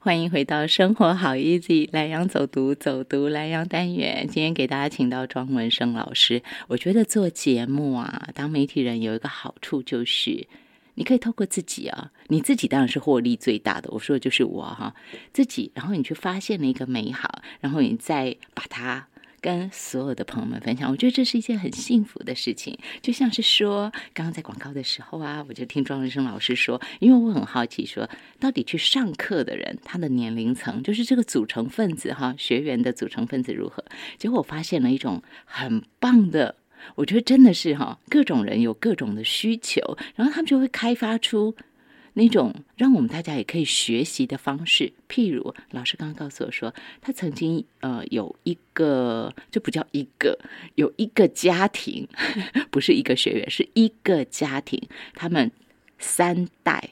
欢迎回到生活好 easy 蓝洋走读走读蓝洋单元。今天给大家请到庄文生老师。我觉得做节目啊，当媒体人有一个好处就是，你可以透过自己啊，你自己当然是获利最大的。我说的就是我哈，自己，然后你去发现了一个美好，然后你再把它。跟所有的朋友们分享，我觉得这是一件很幸福的事情。就像是说，刚刚在广告的时候啊，我就听庄文生老师说，因为我很好奇，说到底去上课的人他的年龄层，就是这个组成分子哈，学员的组成分子如何？结果我发现了一种很棒的，我觉得真的是哈，各种人有各种的需求，然后他们就会开发出。那种让我们大家也可以学习的方式，譬如老师刚刚告诉我说，他曾经呃有一个，就不叫一个，有一个家庭，不是一个学员，是一个家庭，他们三代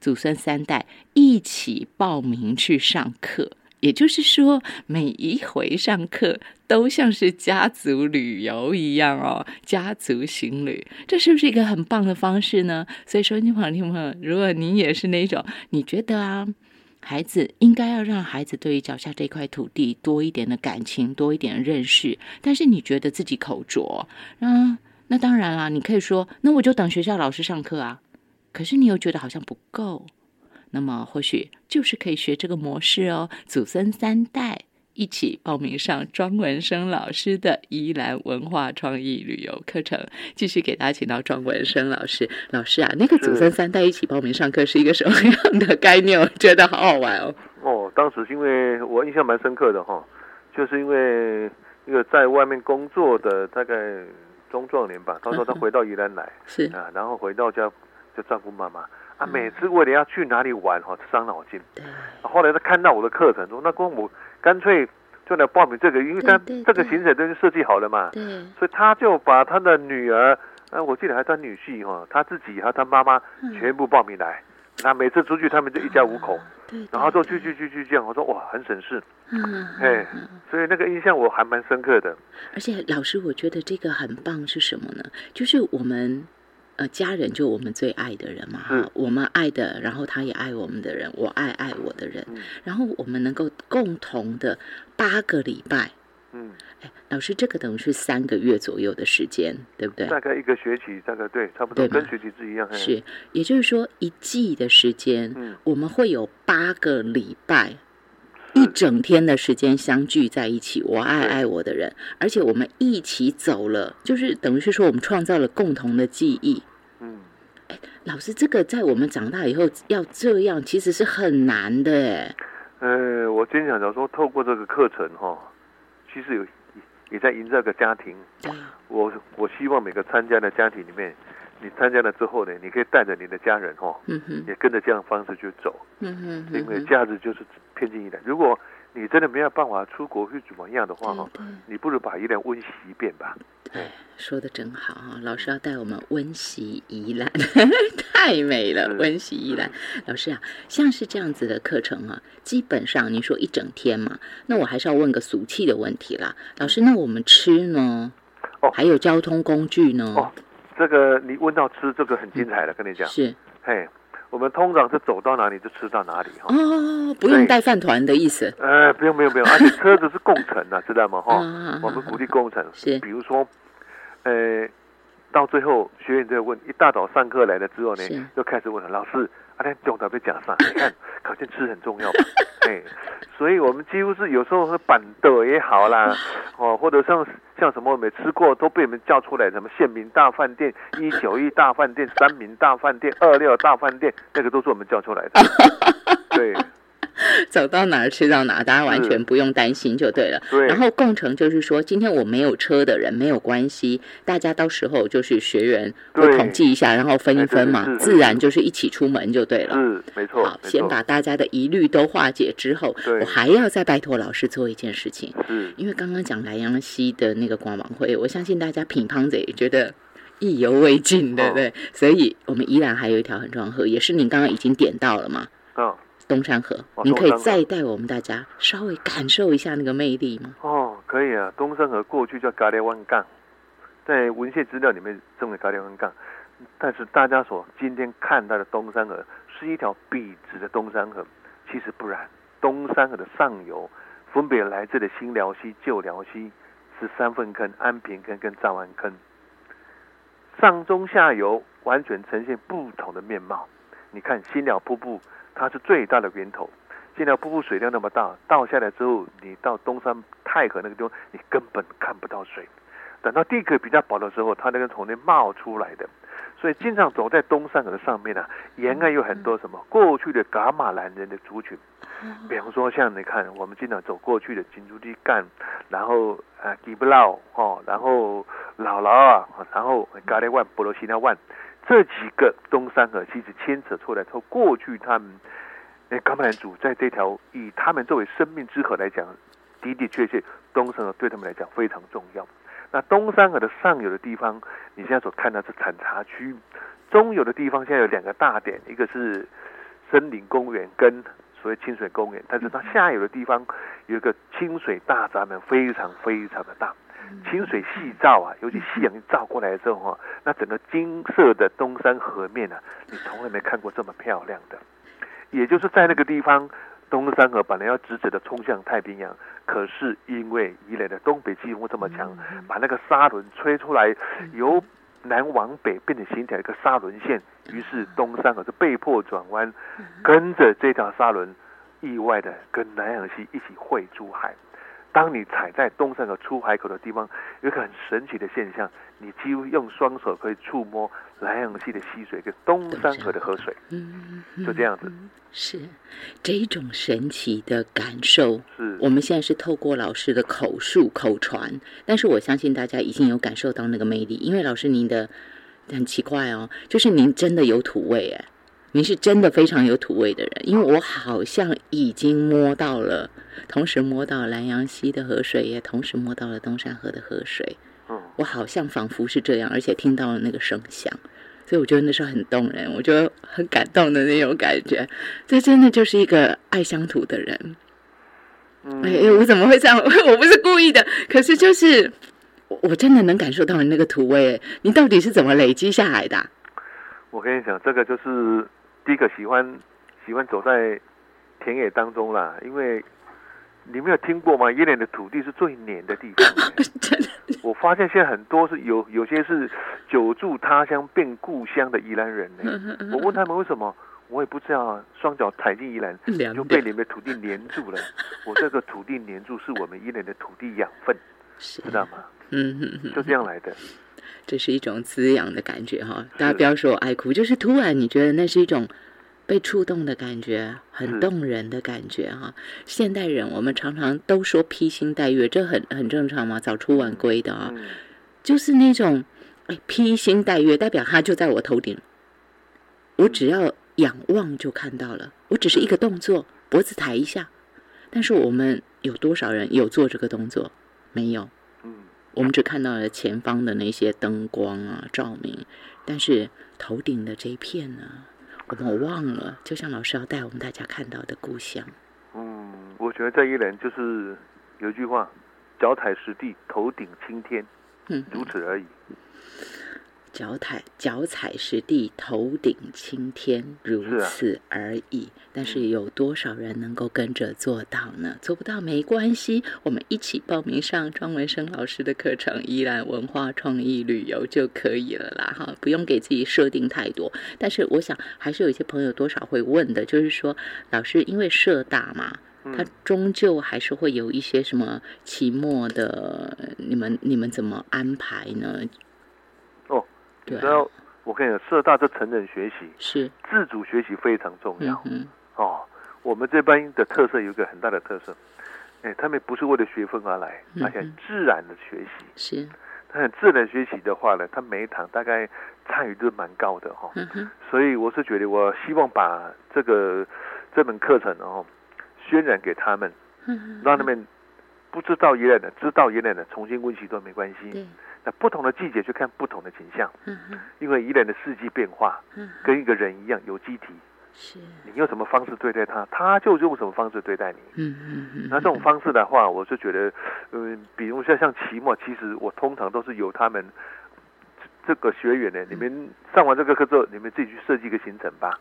祖孙三代一起报名去上课。也就是说，每一回上课都像是家族旅游一样哦，家族行旅，这是不是一个很棒的方式呢？所以说，听朋友，如果您也是那种，你觉得啊，孩子应该要让孩子对于脚下这块土地多一点的感情，多一点认识，但是你觉得自己口拙，嗯，那当然啦，你可以说，那我就等学校老师上课啊。可是你又觉得好像不够。那么或许就是可以学这个模式哦，祖孙三代一起报名上庄文生老师的宜兰文化创意旅游课程，继续给大家请到庄文生老师。老师啊，那个祖孙三代一起报名上课是一个什么样的概念？我觉得好好玩哦。哦，当时因为我印象蛮深刻的哈，就是因为一个在外面工作的大概中壮年吧，他说他回到宜兰来，是啊，然后回到家就照顾妈妈。他每次为了要去哪里玩哈，伤脑筋。后来他看到我的课程，说：“那公我干脆就来报名这个，因为他这个行程都是设计好了嘛。”对。所以他就把他的女儿，啊，我记得还他女婿哈，他自己和他妈妈全部报名来。那每次出去，他们就一家五口。对。然后就去去去去这样，我说哇，很省事。嗯。哎，所以那个印象我还蛮深刻的。而且老师，我觉得这个很棒是什么呢？就是我们。呃，家人就我们最爱的人嘛，哈，我们爱的，然后他也爱我们的人，我爱爱我的人，然后我们能够共同的八个礼拜，嗯，哎，老师，这个等于是三个月左右的时间，对不对？大概一个学期，大概对，差不多跟学期制一样。是，也就是说一季的时间，嗯，我们会有八个礼拜，一整天的时间相聚在一起，我爱爱我的人，而且我们一起走了，就是等于是说我们创造了共同的记忆。老师，这个在我们长大以后要这样，其实是很难的哎。呃，我今天想说，透过这个课程哈，其实有也在营造个家庭。我我希望每个参加的家庭里面，你参加了之后呢，你可以带着你的家人哈，也跟着这样方式去走。嗯哼。因为价值就是偏近一点。如果你真的没有办法出国去怎么样的话哈，你不如把一点温习一遍吧。对，说的真好哈，老师要带我们温习宜兰，太美了，温习宜兰。老师啊，像是这样子的课程啊，基本上你说一整天嘛，那我还是要问个俗气的问题啦。老师，那我们吃呢？哦，还有交通工具呢？哦，这个你问到吃，这个很精彩的，跟你讲。是，嘿。我们通常是走到哪里就吃到哪里哈哦，不用带饭团的意思。呃，不用不用不用，而且车子是共乘的，知道吗哈？我们鼓励共乘，是。比如说，呃，到最后学员在问，一大早上课来了之后呢，就开始问了老师。阿天中特别讲上？你看，考卷吃很重要，哎，所以我们几乎是有时候是板豆也好啦，哦，或者像像什么没吃过都被你们叫出来，什么县民大饭店、一九一大饭店、三民大饭店、二六大饭店，那个都是我们叫出来的，对。走到哪儿吃到哪，大家完全不用担心就对了。对。然后共乘就是说，今天我没有车的人没有关系，大家到时候就是学员会统计一下，然后分一分嘛，自然就是一起出门就对了。嗯，没错。好，先把大家的疑虑都化解之后，我还要再拜托老师做一件事情。嗯。因为刚刚讲莱阳西的那个光芒会，我相信大家品乓也觉得意犹未尽，对不对？所以我们依然还有一条很重要的河，也是您刚刚已经点到了嘛。嗯。东山河，您可以再带我们大家稍微感受一下那个魅力吗？哦，可以啊。东山河过去叫咖喱湾港，在文献资料里面称为咖喱湾港，但是大家所今天看到的东山河是一条笔直的东山河，其实不然。东山河的上游，分别来自的新辽溪、旧辽溪是三份坑、安平坑跟藏湾坑。上中下游完全呈现不同的面貌。你看新寮瀑布，它是最大的源头。现在瀑布水量那么大，倒下来之后，你到东山太和那个地方，你根本看不到水。等到地壳比较薄的时候，它那个从那冒出来的。所以经常走在东山河的上面呢，沿岸有很多什么过去的噶玛兰人的族群。比方说像你看，我们经常走过去的金珠地干，然后啊吉布劳哦，然后姥姥啊，然后嘎列万、波罗西纳万，这几个东山河其实牵扯出来，从过去他们那噶玛兰族在这条以他们作为生命之河来讲，的的确确东山河对他们来讲非常重要。那东山河的上游的地方，你现在所看到是产茶区；中游的地方现在有两个大点，一个是森林公园跟所谓清水公园，但是它下游的地方有一个清水大闸门，非常非常的大。清水细照啊，尤其夕阳照过来之后哈，那整个金色的东山河面啊，你从来没看过这么漂亮的。也就是在那个地方。东山河本来要直直的冲向太平洋，可是因为宜兰的东北季风这么强，把那个沙轮吹出来，由南往北变成形成一个沙轮线，于是东山河就被迫转弯，跟着这条沙轮，意外的跟南洋溪一起汇珠海。当你踩在东山河出海口的地方，有一个很神奇的现象，你几乎用双手可以触摸南洋溪的溪水跟东山河的河水，嗯，就这样子。是这种神奇的感受，是。我们现在是透过老师的口述口传，但是我相信大家已经有感受到那个魅力，因为老师您的很奇怪哦，就是您真的有土味哎，您是真的非常有土味的人，因为我好像已经摸到了，同时摸到南阳溪的河水，也同时摸到了东山河的河水，嗯，我好像仿佛是这样，而且听到了那个声响。所以我觉得那时候很动人，我觉得很感动的那种感觉。这真的就是一个爱乡土的人。哎，我怎么会这样？我不是故意的，可是就是我真的能感受到你那个土味。你到底是怎么累积下来的？我跟你讲，这个就是第一个喜欢喜欢走在田野当中啦，因为。你没有听过吗？宜兰的土地是最黏的地方。我发现现在很多是有有些是久住他乡变故乡的宜兰人呢。我问他们为什么，我也不知道啊。双脚踩进宜兰，就被你们土地黏住了。我这个土地黏住，是我们宜兰的土地养分，知道吗？嗯嗯，就这样来的。这是一种滋养的感觉哈。大家不要说我爱哭，就是突然你觉得那是一种。被触动的感觉，很动人的感觉哈。现代人我们常常都说披星戴月，这很很正常嘛，早出晚归的啊，就是那种哎披星戴月，代表他就在我头顶，我只要仰望就看到了。我只是一个动作，脖子抬一下，但是我们有多少人有做这个动作？没有。嗯，我们只看到了前方的那些灯光啊照明，但是头顶的这一片呢？我忘了，就像老师要带我们大家看到的故乡。嗯，我觉得这一人就是有一句话：脚踩实地，头顶青天。嗯，如此而已。脚踩脚踩实地，头顶青天，如此而已。但是有多少人能够跟着做到呢？做不到没关系，我们一起报名上庄文生老师的课程，依然文化创意旅游就可以了啦。哈，不用给自己设定太多。但是我想，还是有一些朋友多少会问的，就是说，老师因为社大嘛，他终究还是会有一些什么期末的，你们你们怎么安排呢？然后我跟你讲，社大这成人学习是。自主学习非常重要。嗯哦，我们这班的特色有一个很大的特色，哎，他们不是为了学分而来，而且自然的学习。是，他很自然学习的话呢，他每一堂大概参与度蛮高的哈。嗯所以我是觉得，我希望把这个这门课程哦渲染给他们，让他们不知道一类的，知道一类的，重新温习都没关系。那不同的季节去看不同的景象，嗯因为宜兰的四季变化，嗯，跟一个人一样有机体，是，你用什么方式对待他，他就用什么方式对待你，嗯嗯嗯。那这种方式的话，我就觉得，嗯，比如说像期末，其实我通常都是由他们这个学员呢，你们上完这个课之后，你们自己去设计一个行程吧，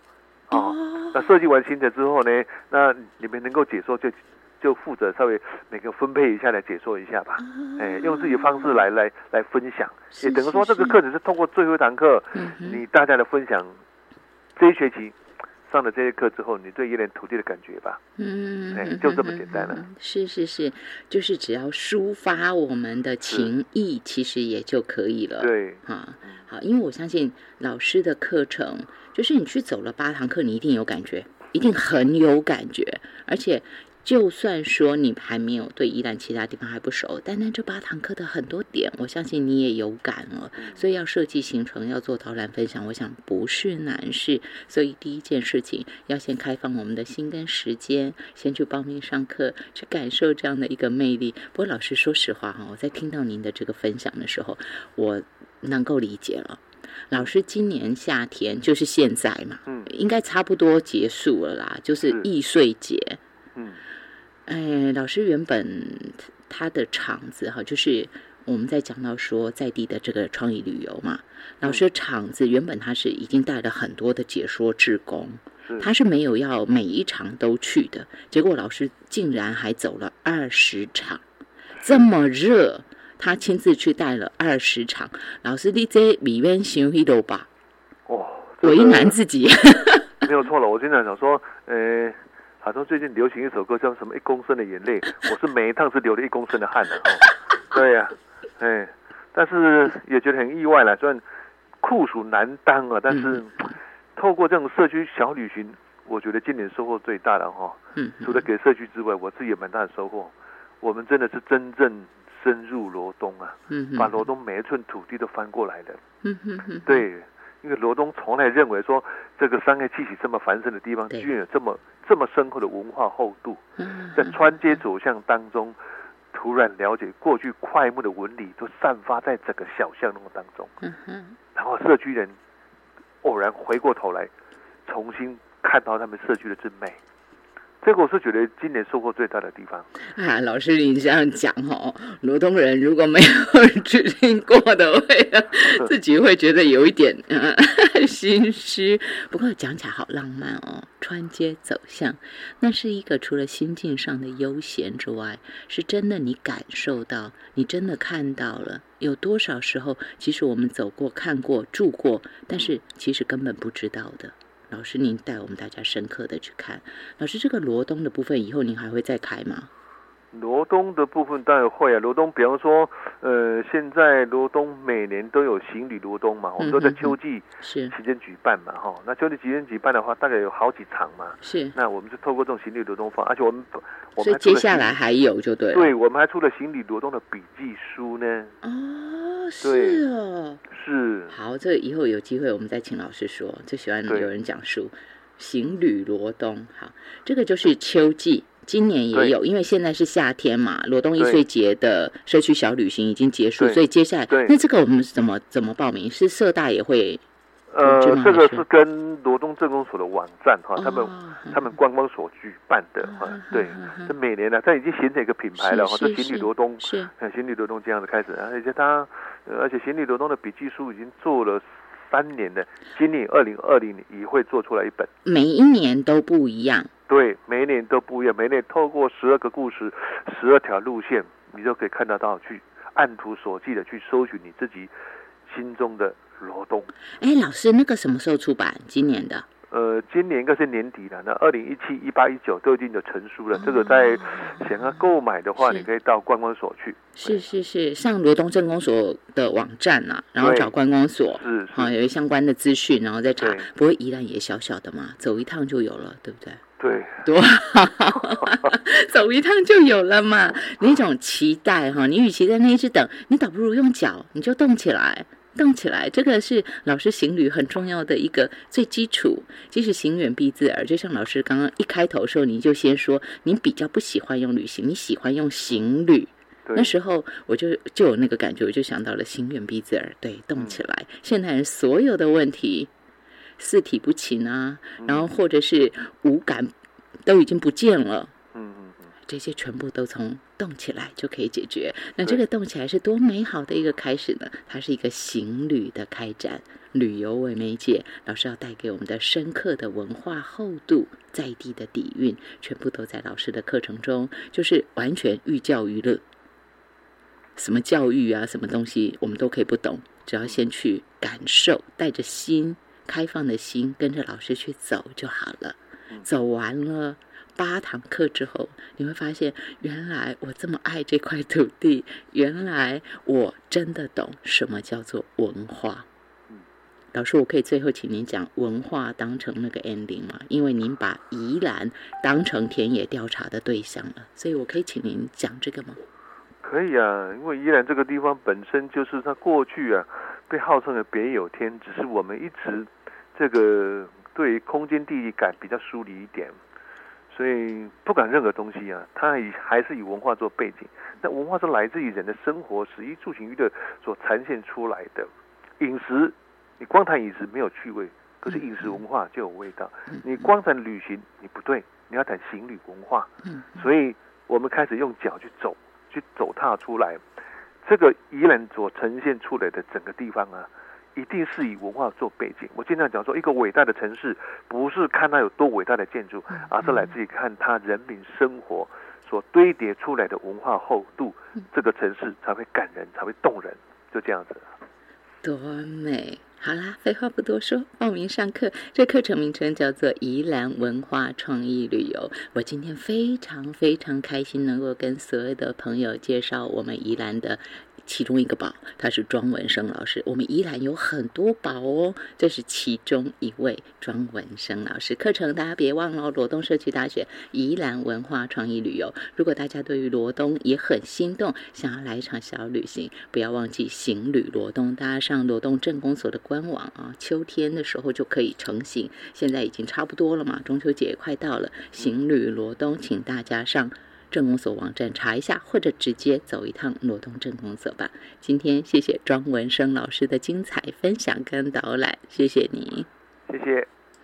哦，那设计完行程之后呢，那你们能够解说就就负责稍微每个分配一下来解说一下吧。哎，用自己的方式来来来分享，也等于说这个课程是通过最后一堂课，你大家的分享这一学期。上了这些课之后，你对一点土地的感觉吧？嗯，哎，就这么简单了。是是是，就是只要抒发我们的情谊，其实也就可以了。对，哈，好，因为我相信老师的课程，就是你去走了八堂课，你一定有感觉，一定很有感觉，而且。就算说你还没有对宜兰其他地方还不熟，但那这八堂课的很多点，我相信你也有感了。所以要设计行程，要做导览分享，我想不是难事。所以第一件事情，要先开放我们的心跟时间，先去报名上课，去感受这样的一个魅力。不过老师说实话哈，我在听到您的这个分享的时候，我能够理解了。老师今年夏天就是现在嘛，嗯，应该差不多结束了啦，就是易碎节，嗯。哎，老师原本他的场子哈，就是我们在讲到说在地的这个创意旅游嘛。老师场子原本他是已经带了很多的解说志工，他是没有要每一场都去的。结果老师竟然还走了二十场，这么热，他亲自去带了二十场。老师，你这里面行一路吧？哦，为难自己，没有错了。我经常想说，呃。好像最近流行一首歌叫什么一公升的眼泪，我是每一趟是流了一公升的汗的哦。对呀，哎，但是也觉得很意外了，虽然酷暑难当啊，但是透过这种社区小旅行，我觉得今年收获最大的哈。嗯。除了给社区之外，我自己也蛮大的收获。我们真的是真正深入罗东啊，嗯，把罗东每一寸土地都翻过来了。嗯哼哼。对。因为罗东从来认为说，这个商业气息这么繁盛的地方，居然有这么这么深厚的文化厚度。在穿街走巷当中，突然了解过去快木的纹理都散发在整个小巷弄当中。然后社区人偶然回过头来，重新看到他们社区的真美。这个我是觉得今年收获最大的地方啊，老师你这样讲哦，罗东人如果没有去听过的，会 自己会觉得有一点 心虚。不过讲起来好浪漫哦，穿街走巷，那是一个除了心境上的悠闲之外，是真的你感受到，你真的看到了。有多少时候，其实我们走过、看过、住过，但是其实根本不知道的。老师，您带我们大家深刻的去看。老师，这个罗东的部分以后您还会再开吗？罗东的部分当然会啊。罗东，比方说，呃，现在罗东每年都有行旅罗东嘛，我们都在秋季是期间举办嘛，哈。那秋季期间举办的话，大概有好几场嘛。是。那我们就透过这种行旅罗东方，而且我们我们接下来还有就对。对，我们还出了行旅罗东的笔记书呢。哦，是哦。是好，这以后有机会我们再请老师说。最喜欢有人讲述行旅罗东。好，这个就是秋季，今年也有，因为现在是夏天嘛。罗东一岁节的社区小旅行已经结束，所以接下来那这个我们怎么怎么报名？是社大也会？呃，这个是跟罗东镇公所的网站哈，他们他们观光所举办的哈。对，这每年呢，它已经形成一个品牌了哈。这行旅罗东是行旅罗东这样子开始，而且它。而且行李罗东的笔记书已经做了三年的，今年二零二零年也会做出来一本。每一年都不一样。对，每一年都不一样。每一年透过十二个故事、十二条路线，你就可以看得到，去按图索骥的去搜寻你自己心中的罗东。哎，老师，那个什么时候出版？今年的？呃，今年应该是年底了。那二零一七、一八、一九都已经有成书了。这个在想要购买的话，你可以到观光所去。是是是，上罗东镇公所的网站呐，然后找观光所，是啊，有相关的资讯，然后再查。不过宜兰也小小的嘛，走一趟就有了，对不对？对，多好，走一趟就有了嘛。那种期待哈，你与其在那一直等，你倒不如用脚，你就动起来。动起来，这个是老师行旅很重要的一个最基础。即使行远必自耳，就像老师刚刚一开头的时候，你就先说你比较不喜欢用旅行，你喜欢用行旅。那时候我就就有那个感觉，我就想到了行远必自耳，对，动起来。现代人所有的问题，四体不勤啊，然后或者是五感都已经不见了。这些全部都从动起来就可以解决。那这个动起来是多美好的一个开始呢？它是一个行旅的开展，旅游为媒介，老师要带给我们的深刻的文化厚度、在地的底蕴，全部都在老师的课程中，就是完全寓教于乐。什么教育啊，什么东西我们都可以不懂，只要先去感受，带着心开放的心，跟着老师去走就好了。走完了八堂课之后，你会发现，原来我这么爱这块土地，原来我真的懂什么叫做文化。老师，我可以最后请您讲文化当成那个 ending 吗？因为您把宜兰当成田野调查的对象了，所以我可以请您讲这个吗？可以啊，因为宜兰这个地方本身就是它过去啊被号称的别有天，只是我们一直这个对空间地理感比较疏离一点，所以不管任何东西啊，它以还是以文化做背景。那文化是来自于人的生活，食衣住行娱乐所呈现出来的。饮食，你光谈饮食没有趣味，可是饮食文化就有味道。你光谈旅行，你不对，你要谈行旅文化。所以我们开始用脚去走。去走踏出来，这个宜兰所呈现出来的整个地方啊，一定是以文化做背景。我经常讲说，一个伟大的城市不是看它有多伟大的建筑，而是来自于看它人民生活所堆叠出来的文化厚度，这个城市才会感人，才会动人。就这样子，多美。好啦，废话不多说，报名上课。这课程名称叫做宜兰文化创意旅游。我今天非常非常开心，能够跟所有的朋友介绍我们宜兰的。其中一个宝，他是庄文生老师。我们宜兰有很多宝哦，这是其中一位庄文生老师。课程大家别忘了，罗东社区大学宜兰文化创意旅游。如果大家对于罗东也很心动，想要来一场小旅行，不要忘记行旅罗东。大家上罗东镇公所的官网啊，秋天的时候就可以成行。现在已经差不多了嘛，中秋节快到了，行旅罗东，请大家上。镇公所网站查一下，或者直接走一趟罗东镇公所吧。今天谢谢庄文生老师的精彩分享跟导览，谢谢你，谢谢。